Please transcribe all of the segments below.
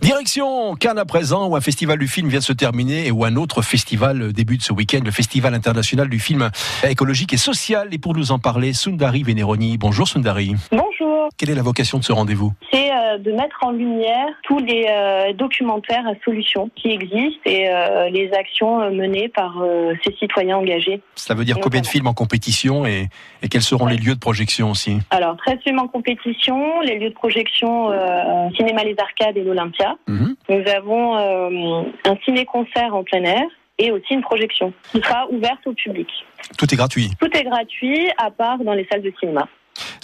Direction Cannes à présent, où un festival du film vient de se terminer et où un autre festival débute ce week-end, le Festival international du film écologique et social. Et pour nous en parler, Sundari Veneroni. Bonjour Sundari. Quelle est la vocation de ce rendez-vous C'est euh, de mettre en lumière tous les euh, documentaires à solutions qui existent et euh, les actions menées par ces citoyens engagés. Cela veut dire combien de films en compétition et, et quels seront les lieux de projection aussi Alors, 13 films en compétition, les lieux de projection Cinéma Les Arcades et l'Olympia. Mhm. Nous avons un ciné-concert en plein air et aussi une projection qui sera ouverte au public. Tout est gratuit. Tout est gratuit à part dans les salles de cinéma.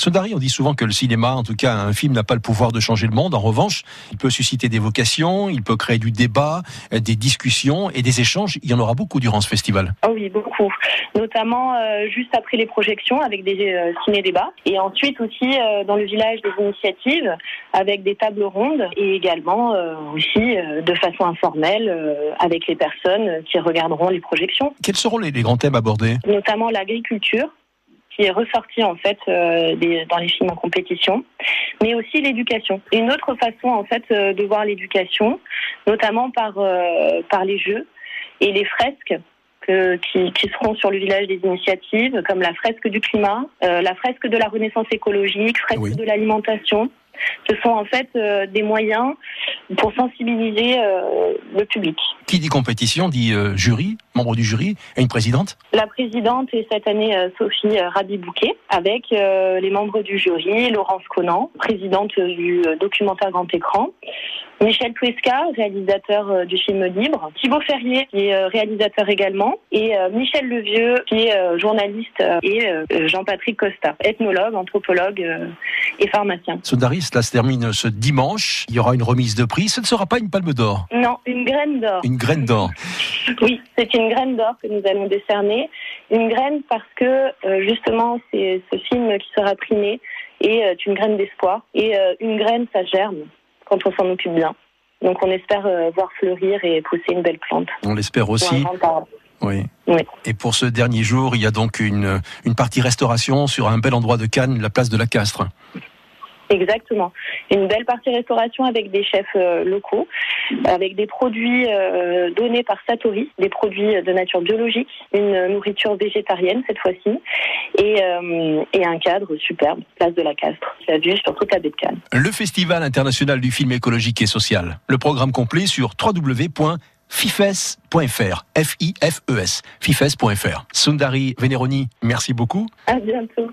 On dit souvent que le cinéma, en tout cas un film, n'a pas le pouvoir de changer le monde. En revanche, il peut susciter des vocations, il peut créer du débat, euh, des discussions et des échanges. Il y en aura beaucoup durant ce festival. Ah oui, beaucoup. Notamment euh, juste après les projections avec des euh, ciné-débats. Et ensuite aussi euh, dans le village des initiatives avec des tables rondes et également aussi de façon informelle avec les personnes qui regarderont les projections. Quels seront les, les grands thèmes abordés? Notamment l'agriculture qui est ressortie en fait euh, des- dans les films en compétition, mais aussi l'éducation. Une autre façon en fait euh, de voir l'éducation, notamment par euh, par les jeux et les fresques que- qui, qui seront sur le village des initiatives, comme la fresque du climat, euh, la fresque de la renaissance écologique, fresque Oui. de l'alimentation. Ce sont en fait euh, des moyens pour sensibiliser euh, le public. Qui dit compétition dit euh, jury, membre du jury et une présidente La présidente est cette année euh, Sophie euh, Rabi-Bouquet, avec euh, les membres du jury, Laurence Conan, présidente du documentaire Grand Écran, Michel Tuesca, réalisateur du film Libre, Thibaut Ferrier, qui est réalisateur également, et Michel Levieux, qui est journaliste, et Jean-Patrick Costa, ethnologue, anthropologue et pharmacien. Sundari, cela se termine ce dimanche. Il y aura une remise de prix. Ce ne sera pas une palme d'or, Non, une graine d'or. une graine d'or. Oui, c'est une graine d'or que nous allons décerner. Une graine parce que euh, justement, c'est ce film qui sera primé est euh, une graine d'espoir. Et euh, une graine, ça germe quand on s'en occupe bien. Donc on espère voir fleurir et pousser une belle plante. On l'espère aussi. Oui. Oui. Et pour ce dernier jour, il y a donc une, une partie restauration sur un bel endroit de Cannes, la place de la Castre. Exactement. Une belle partie restauration avec des chefs locaux, avec des produits euh, donnés par Satori, des produits de nature biologique, une nourriture végétarienne cette fois-ci, et, euh, et un cadre superbe, place de la Castre, la vue sur toute la baie de Cannes. Le Festival international du film écologique et social. Le programme complet sur www.fifes.fr. F-I-F-E-S. Fifes.fr. Sundari Veneroni, merci beaucoup. À bientôt.